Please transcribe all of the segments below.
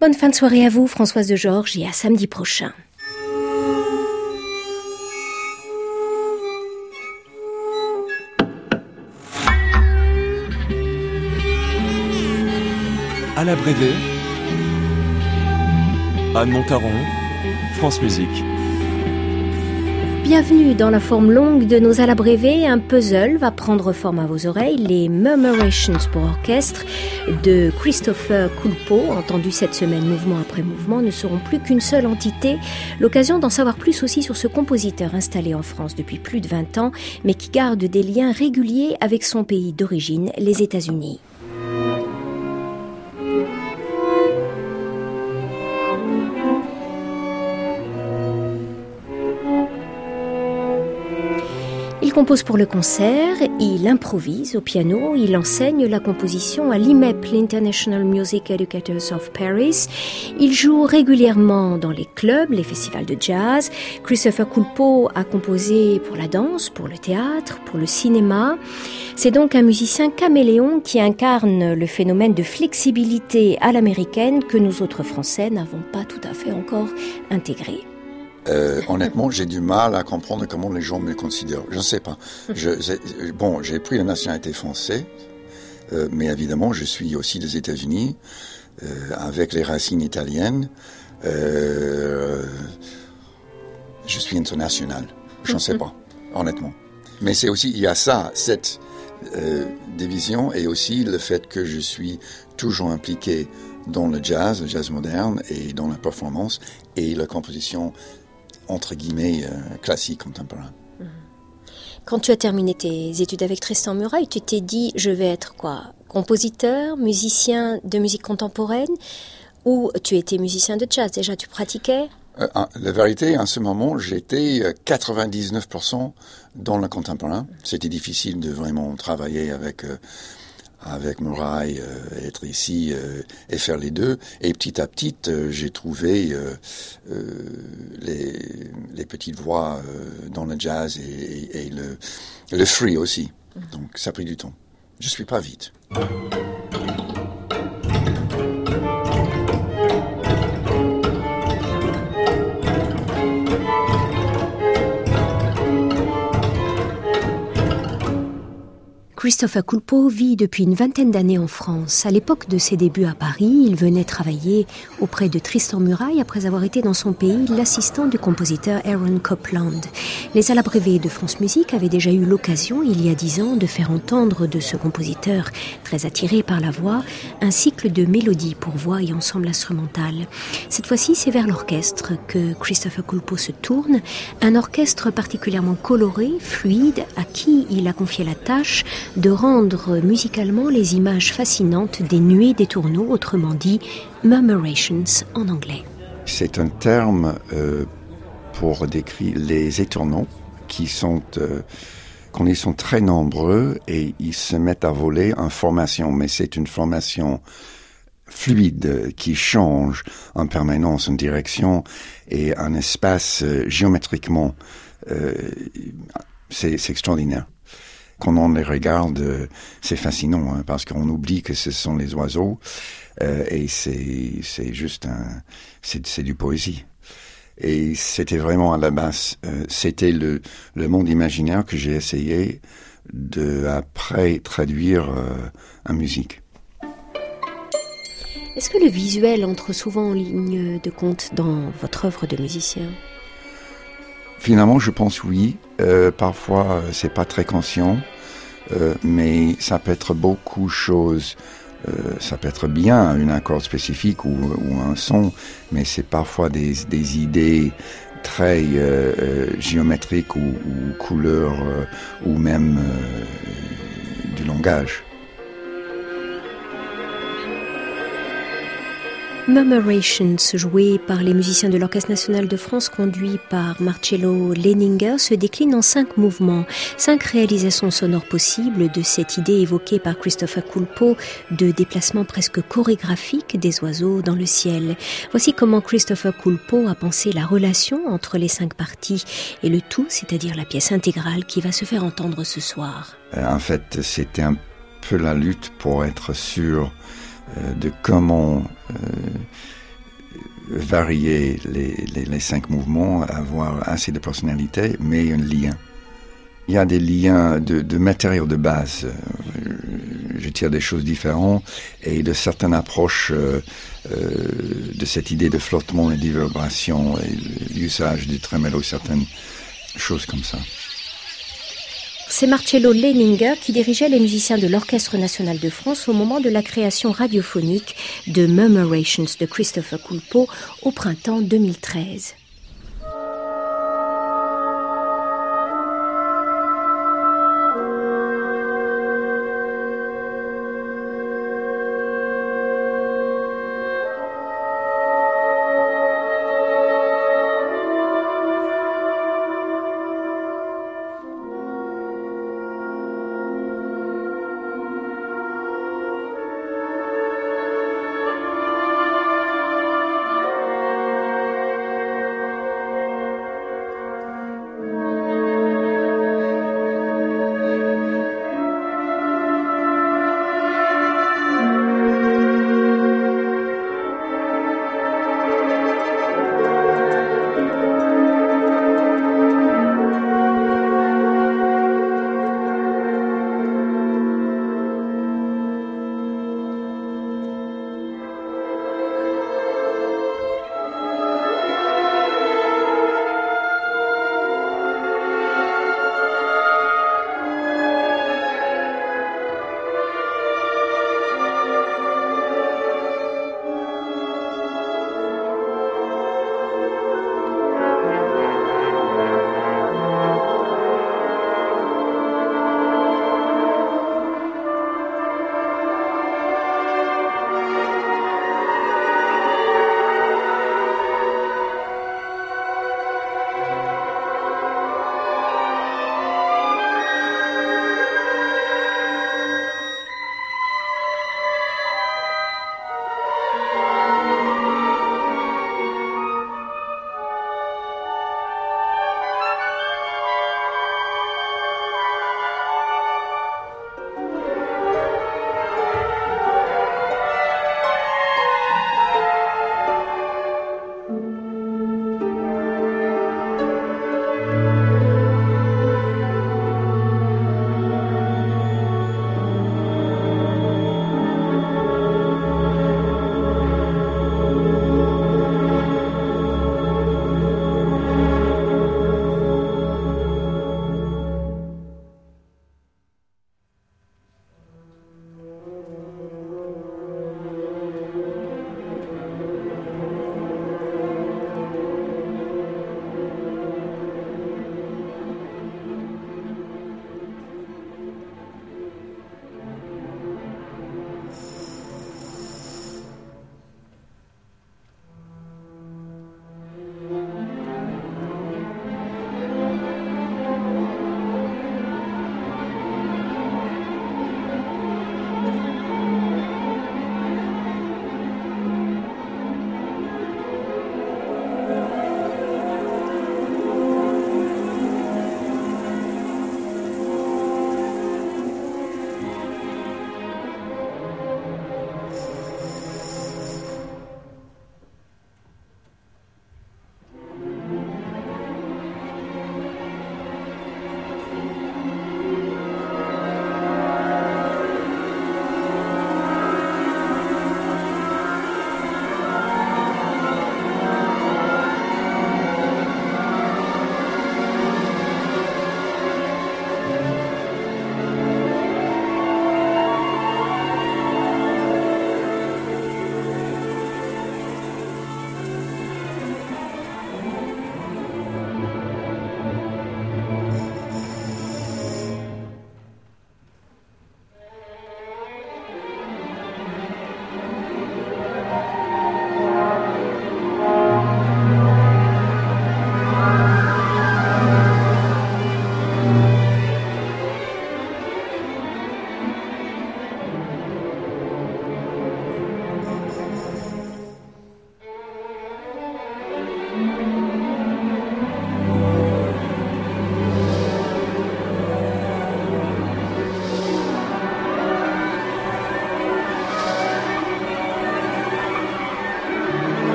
Bonne fin de soirée à vous, Françoise de Georges, et à samedi prochain. À la Brévée, Anne Montaron, France Musique. Bienvenue dans la forme longue de nos alabrévés. Un puzzle va prendre forme à vos oreilles. Les Murmurations pour orchestre de Christopher Culpo, entendu cette semaine mouvement après mouvement, ne seront plus qu'une seule entité. L'occasion d'en savoir plus aussi sur ce compositeur installé en France depuis plus de 20 ans, mais qui garde des liens réguliers avec son pays d'origine, les États-Unis. Il compose pour le concert, il improvise au piano, il enseigne la composition à l'IMEP, l'International Music Educators of Paris. Il joue régulièrement dans les clubs, les festivals de jazz. Christopher Culpo a composé pour la danse, pour le théâtre, pour le cinéma. C'est donc un musicien caméléon qui incarne le phénomène de flexibilité à l'américaine que nous autres Français n'avons pas tout à fait encore intégré. Euh, honnêtement, j'ai du mal à comprendre comment les gens me considèrent. Je ne sais pas. Je, bon, j'ai pris la nationalité française, euh, mais évidemment, je suis aussi des États-Unis, euh, avec les racines italiennes. Euh, je suis international. Je ne sais pas, honnêtement. Mais c'est aussi, il y a ça, cette euh, division, et aussi le fait que je suis toujours impliqué dans le jazz, le jazz moderne, et dans la performance et la composition entre guillemets, euh, classique contemporain. Mhm. Quand tu as terminé tes études avec Tristan Muraille, tu t'es dit, je vais être quoi? Compositeur, musicien de musique contemporaine Ou tu étais musicien de jazz? Déjà, tu pratiquais? Euh, La vérité, en ce moment, j'étais 99% euh, dans le contemporain. C'était difficile de vraiment travailler avec... Euh, avec Muraille, euh, être ici euh, et faire les deux. Et petit à petit, euh, j'ai trouvé les, les, petites voix dans le jazz et, et, le, le free aussi. Donc ça a pris du temps. Je suis pas vite. Christopher Culpo vit depuis une vingtaine d'années en France. À l'époque de ses débuts à Paris, il venait travailler auprès de Tristan Muraille après avoir été dans son pays l'assistant du compositeur Aaron Copland. Les Alabrévés de France Musique avaient déjà eu l'occasion, il y a dix ans, de faire entendre de ce compositeur, très attiré par la voix, un cycle de mélodies pour voix et ensemble instrumental. Cette fois-ci, c'est vers l'orchestre que Christopher Culpo se tourne, un orchestre particulièrement coloré, fluide, à qui il a confié la tâche de rendre musicalement les images fascinantes des nuées des tourneaux, autrement dit murmurations en anglais. C'est un terme euh, pour décrire les étourneaux qui sont euh, quand ils sont très nombreux et ils se mettent à voler en formation, mais c'est une formation fluide qui change en permanence en direction et un espace euh, géométriquement c'est extraordinaire quand on les regarde, euh, c'est fascinant hein, parce qu'on oublie que ce sont les oiseaux euh, et c'est juste un c'est du poésie. Et c'était vraiment à la base, euh, c'était le, monde imaginaire que j'ai essayé de après traduire en musique. Est-ce que le visuel entre souvent en ligne de compte dans votre œuvre de musicien? Finalement, je pense oui. Euh, parfois, euh, c'est pas très conscient, euh, mais ça peut être beaucoup de choses. Euh, ça peut être bien une accord spécifique ou, ou un son, mais c'est parfois des, des, idées très euh, euh, géométriques ou, ou couleurs ou même du langage. Murmurations, joué par les musiciens de l'Orchestre national de France, conduit par Marcello Leninger, se décline en cinq mouvements, cinq réalisations sonores possibles de cette idée évoquée par Christopher Culpo de déplacement presque chorégraphique des oiseaux dans le ciel. Voici comment Christopher Culpo a pensé la relation entre les cinq parties et le tout, c'est-à-dire la pièce intégrale qui va se faire entendre ce soir. En fait, c'était un peu la lutte pour être sûr de comment euh, varier les, les, cinq mouvements, avoir assez de personnalité, mais un lien. Il y a des liens de, de matériaux de base. Je tire des choses différentes et de certaines approches euh, de cette idée de flottement et de vibration et l'usage du trémolo, certaines choses comme ça. C'est Marcello Leninger qui dirigeait les musiciens de l'Orchestre national de France au moment de la création radiophonique de Murmurations de Christopher Coulpeau au printemps 2013.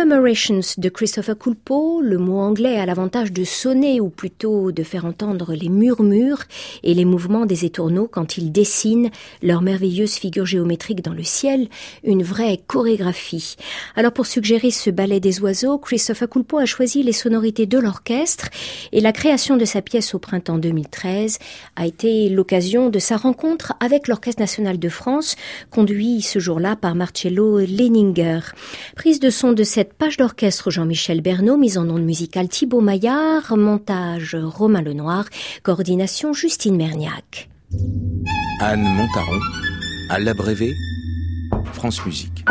Murmurations de Christopher Culpo, le mot anglais a l'avantage de sonner ou plutôt de faire entendre les murmures et les mouvements des étourneaux quand ils dessinent leurs merveilleuses figures géométriques dans le ciel, une vraie chorégraphie. Alors pour suggérer ce ballet des oiseaux, Christopher Culpo a choisi les sonorités de l'orchestre et la création de sa pièce au printemps 2013 a été l'occasion de sa rencontre avec l'Orchestre national de France, conduit ce jour-là par Marcello Leninger. Prise de son de cette page d'orchestre Jean-Michel Bernot, mise en onde musicale Thibaut Maillard, montage Romain Lenoir, coordination Justine Merniac. Anne Montaron, à l'abrévé, France Musique.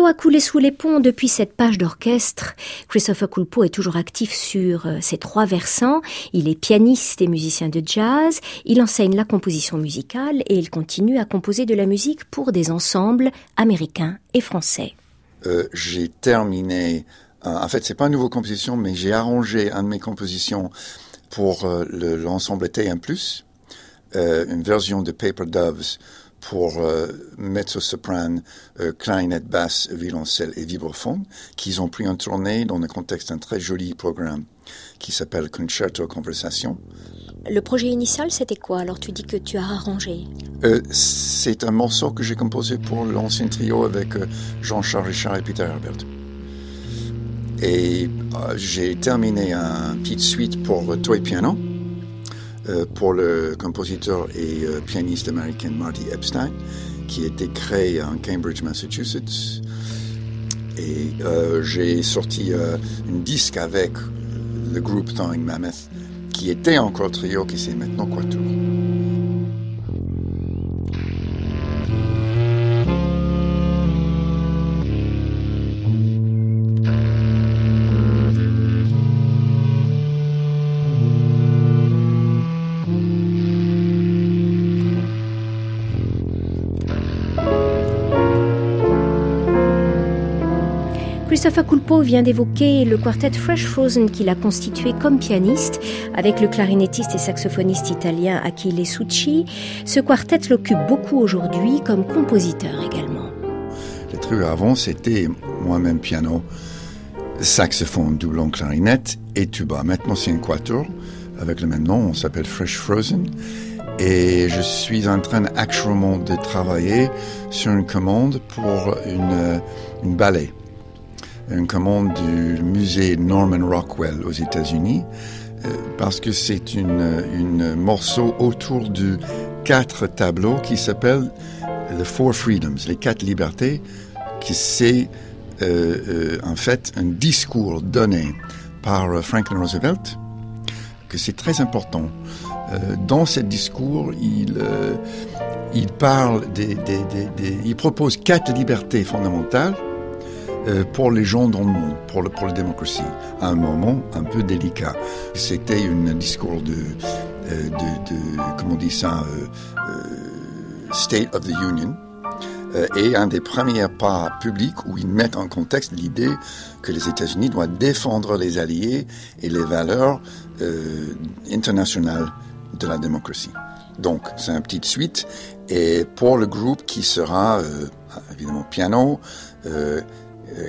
L'eau a coulé sous les ponts depuis cette page d'orchestre. Christopher Culpo est toujours actif sur euh, ces trois versants. Il est pianiste et musicien de jazz. Il enseigne la composition musicale et il continue à composer de la musique pour des ensembles américains et français. Euh, j'ai terminé. euh, en fait, c'est pas une nouvelle composition, mais j'ai arrangé un de mes compositions pour le- l'ensemble T1+, euh, une version de Paper Doves pour euh, mezzo-soprane, euh, clarinette basse, violoncelle et vibraphone, qu'ils ont pris en tournée dans le contexte d'un très joli programme qui s'appelle Concerto Conversation. Le projet initial, c'était quoi? Alors tu dis que tu as arrangé. Euh, c'est un morceau que j'ai composé pour l'ancien trio avec euh, Jean-Charles Richard et Peter Herbert. Et j'ai terminé un petite suite pour toy piano pour le compositeur et euh, pianiste américain Marty Epstein, qui été créé en Cambridge, Massachusetts. Et euh, j'ai sorti euh, une disque avec le groupe Thawing Mammoth, qui était encore trio, qui c'est maintenant quatuor. Christopher Culpo vient d'évoquer le quartet Fresh Frozen qu'il a constitué comme pianiste avec le clarinettiste et saxophoniste italien Achille Succi. Ce quartet l'occupe beaucoup aujourd'hui comme compositeur également. Le trio avant, c'était moi-même piano, saxophone, doublon, clarinette et tuba. Maintenant, c'est un quatuor avec le même nom, on s'appelle Fresh Frozen. Et je suis en train actuellement de travailler sur une commande pour une, une ballet. Une commande du musée Norman Rockwell aux États-Unis, euh, parce que c'est une, morceau autour de quatre tableaux qui s'appellent The Four Freedoms, les quatre libertés, qui c'est euh, euh, en fait un discours donné par euh, Franklin Roosevelt, que c'est très important. Euh, dans ce discours, il, il parle des, il propose quatre libertés fondamentales pour les gens dans le monde, pour, le, pour la démocratie, à un moment un peu délicat. C'était un discours de, euh, de, de, comment on dit ça, euh, euh, State of the Union, euh, et un des premiers pas publics où ils mettent en contexte l'idée que les États-Unis doivent défendre les alliés et les valeurs euh, internationales de la démocratie. Donc, c'est une petite suite. Et pour le groupe qui sera, euh, évidemment, piano, euh, euh,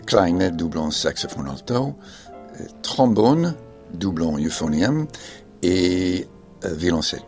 clarinette, doublon, saxophone alto, euh, trombone, doublon, euphonium et euh, violoncelle.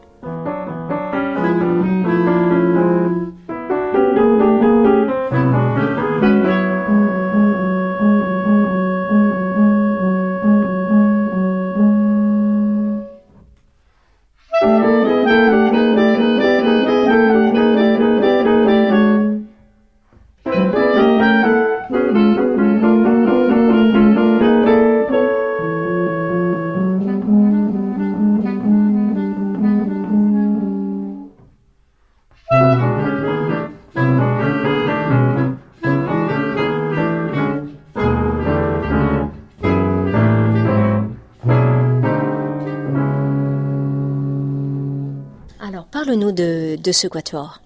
De, de ce quatuor.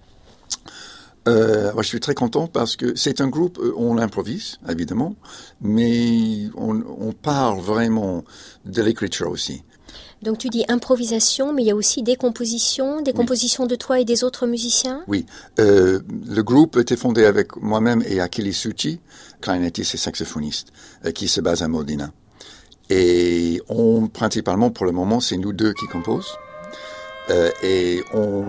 euh, Je suis très content parce que c'est un groupe, euh, on improvise, évidemment, mais on, on parle vraiment de l'écriture aussi. Donc tu dis improvisation, mais il y a aussi des compositions, des compositions de toi et des autres musiciens? Oui. Euh, le groupe était fondé avec moi-même et Achille Succi, clarinettiste et saxophoniste, euh, qui se base à Modena. Et on, principalement pour le moment, c'est nous deux qui composent. Euh, et on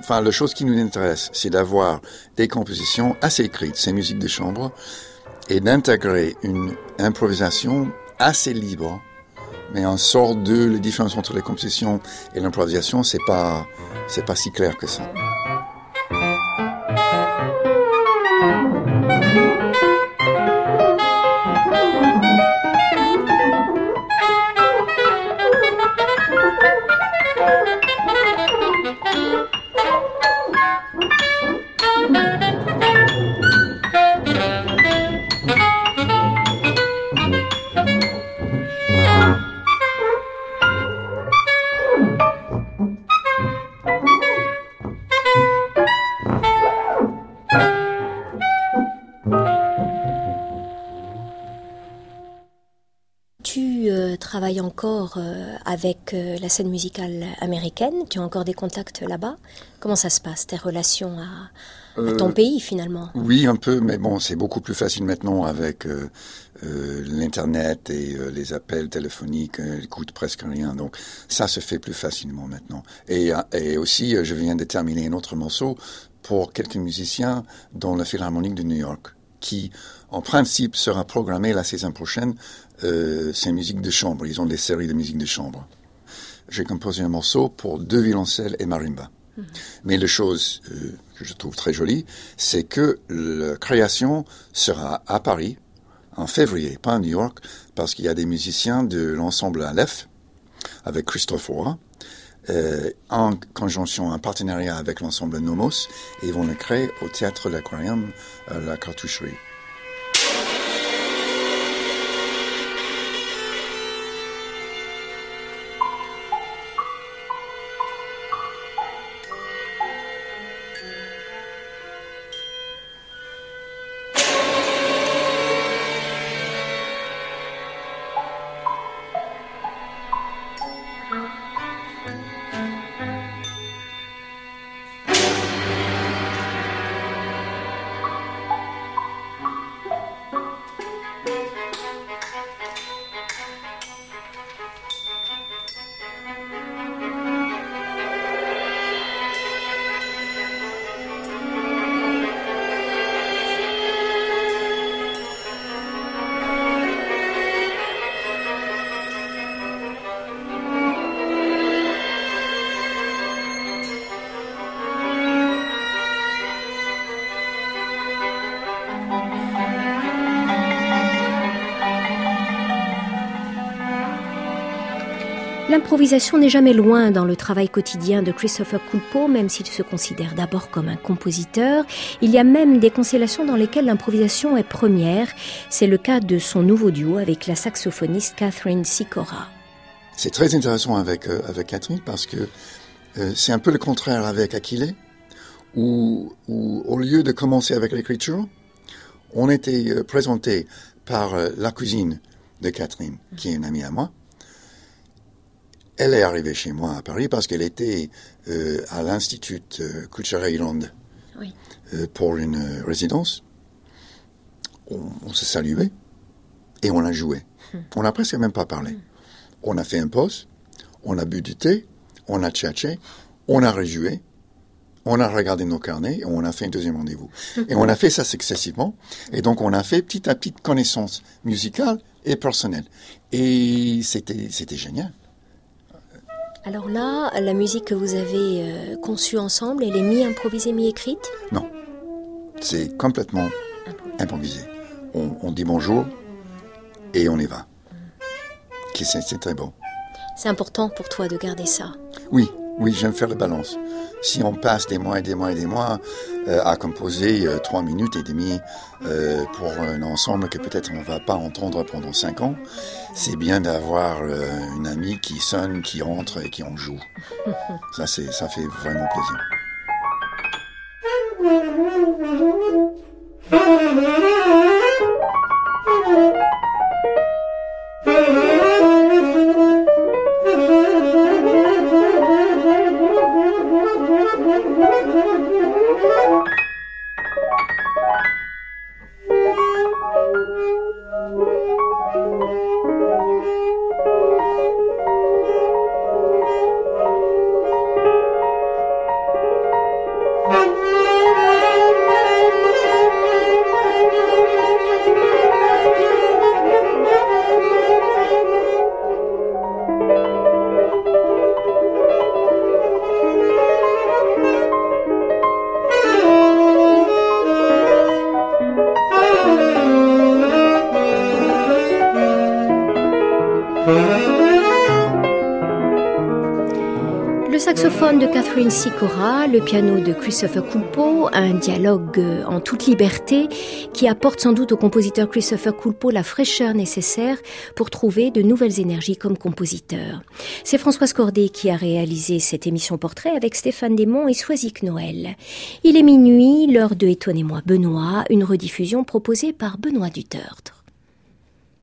enfin, la chose qui nous intéresse, c'est d'avoir des compositions assez écrites, ces musiques de chambre, et d'intégrer une improvisation assez libre. Mais en sort de la différence entre les compositions et l'improvisation, c'est pas, c'est pas si clair que ça. La scène musicale américaine Tu as encore des contacts là-bas? Comment ça se passe, tes relations à, ton euh, pays finalement? Oui, un peu, mais bon, c'est beaucoup plus facile maintenant avec l'Internet et les appels téléphoniques, ils coûtent presque rien. Donc ça se fait plus facilement maintenant. Et, et aussi, je viens de terminer un autre morceau pour quelques musiciens dans la Philharmonique de New York qui, en principe, sera programmé la saison prochaine euh, c'est musique de chambre. Ils ont des séries de musique de chambre. J'ai composé un morceau pour deux violoncelles et marimba. Mhm. Mais la chose euh, que je trouve très jolie, c'est que la création sera à Paris en février, pas à New York, parce qu'il y a des musiciens de l'ensemble Aleph, avec Christophe Roy, euh, en conjonction, en partenariat avec l'ensemble Nomos, et ils vont le créer au théâtre de l'Aquarium, la cartoucherie. L'improvisation n'est jamais loin dans le travail quotidien de Christopher Culpo, même s'il se considère d'abord comme un compositeur. Il y a même des constellations dans lesquelles l'improvisation est première. C'est le cas de son nouveau duo avec la saxophoniste Catherine Sikora. C'est très intéressant avec, euh, Catherine parce que euh, c'est un peu le contraire avec Aquile, où, au lieu de commencer avec l'écriture, on était euh, présenté par la cousine de Catherine, qui est une amie à moi, elle est arrivée chez moi à Paris parce qu'elle était euh, à l'Institut euh, Culturel euh, pour une résidence. On, se saluait et on a joué. Hmm. On n'a presque même pas parlé. Hmm. On a fait un pause, on a bu du thé, on a tchatché, on a rejoué, on a regardé nos carnets et on a fait un deuxième rendez-vous. et on a fait ça successivement. Et donc on a fait petit à petit connaissance musicale et personnelle. Et c'était, c'était génial. Alors là, la musique que vous avez euh, conçue ensemble, elle est mi-improvisée, mi-écrite? Non. C'est complètement improvisé. On, dit bonjour et on y va. C'est? Très bon. C'est important pour toi de garder ça Oui, oui, j'aime faire la balance. Si on passe des mois et des mois et des mois euh, à composer euh, trois minutes et demie euh, pour un ensemble que peut-être on va pas entendre pendant cinq ans, c'est bien d'avoir une amie qui sonne, qui rentre et qui en joue. ça, c'est, ça fait vraiment plaisir. Le piano de Christopher Kulpo, un dialogue en toute liberté qui apporte sans doute au compositeur Christopher Kulpo la fraîcheur nécessaire pour trouver de nouvelles énergies comme compositeur. C'est Françoise Cordet qui a réalisé cette émission portrait avec Stéphane Desmond et Soisic Noël. Il est minuit, l'heure de Étonnez-moi Benoît, une rediffusion proposée par Benoît Duterte.